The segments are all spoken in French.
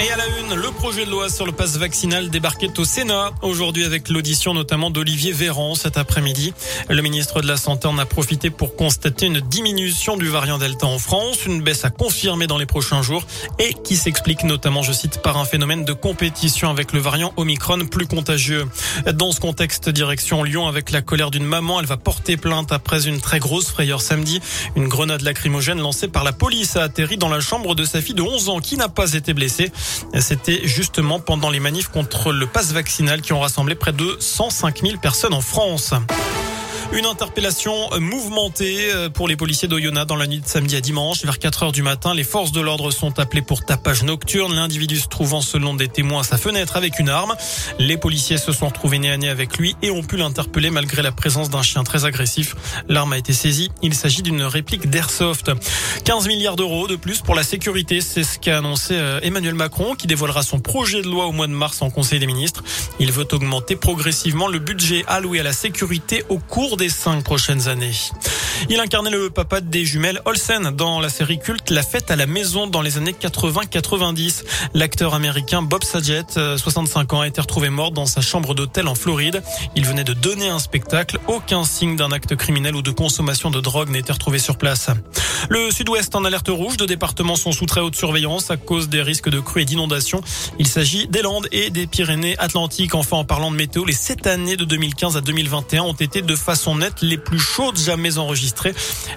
Et à la une, le projet de loi sur le passe vaccinal débarquait au Sénat aujourd'hui avec l'audition notamment d'Olivier Véran cet après-midi. Le ministre de la Santé en a profité pour constater une diminution du variant Delta en France, une baisse à confirmer dans les prochains jours et qui s'explique notamment, je cite, par un phénomène de compétition avec le variant Omicron plus contagieux. Dans ce contexte, direction Lyon avec la colère d'une maman, elle va porter plainte après une très grosse frayeur samedi. Une grenade lacrymogène lancée par la police a atterri dans la chambre de sa fille de 11 ans qui n'a pas été blessée. C'était justement pendant les manifs contre le passe vaccinal qui ont rassemblé près de 105 000 personnes en France. Une interpellation mouvementée euh, pour les policiers d'Oyonnax dans la nuit de samedi à dimanche. Vers 4 heures du matin, les forces de l'ordre sont appelées pour tapage nocturne. L'individu se trouvant selon des témoins à sa fenêtre avec une arme. Les policiers se sont retrouvés nez à nez avec lui et ont pu l'interpeller malgré la présence d'un chien très agressif. L'arme a été saisie. Il s'agit d'une réplique d'Airsoft. 15 milliards d'euros de plus pour la sécurité. C'est ce qu'a annoncé euh, Emmanuel Macron qui dévoilera son projet de loi au mois de mars en Conseil des ministres. Il veut augmenter progressivement le budget alloué à la sécurité au cours des cinq prochaines années. Il incarnait le papa des jumelles Olsen dans la série culte La fête à la maison dans les années 80-90. L'acteur américain Bob Saget, 65 euh, ans, a été retrouvé mort dans sa chambre d'hôtel en Floride. Il venait de donner un spectacle. Aucun signe d'un acte criminel ou de consommation de drogue n'a été retrouvé sur place. Le sud-ouest en alerte rouge. Deux départements sont sous très haute surveillance à cause des risques de crues et d'inondations. Il s'agit des Landes et des Pyrénées-Atlantiques. Enfin, en parlant de météo, les sept années de 2015 à 2021 ont été de façon nette les plus chaudes jamais enregistrées.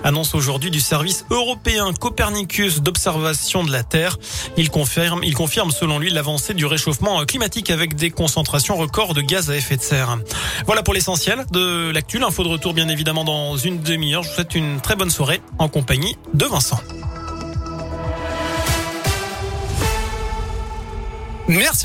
Annonce aujourd'hui du service européen Copernicus d'observation de la Terre. Il confirme, il confirme selon lui l'avancée du réchauffement climatique avec des concentrations records de gaz à effet de serre. Voilà pour l'essentiel de l'actu. L'info de retour bien évidemment dans une demi-heure. Je vous souhaite une très bonne soirée en compagnie de Vincent. Merci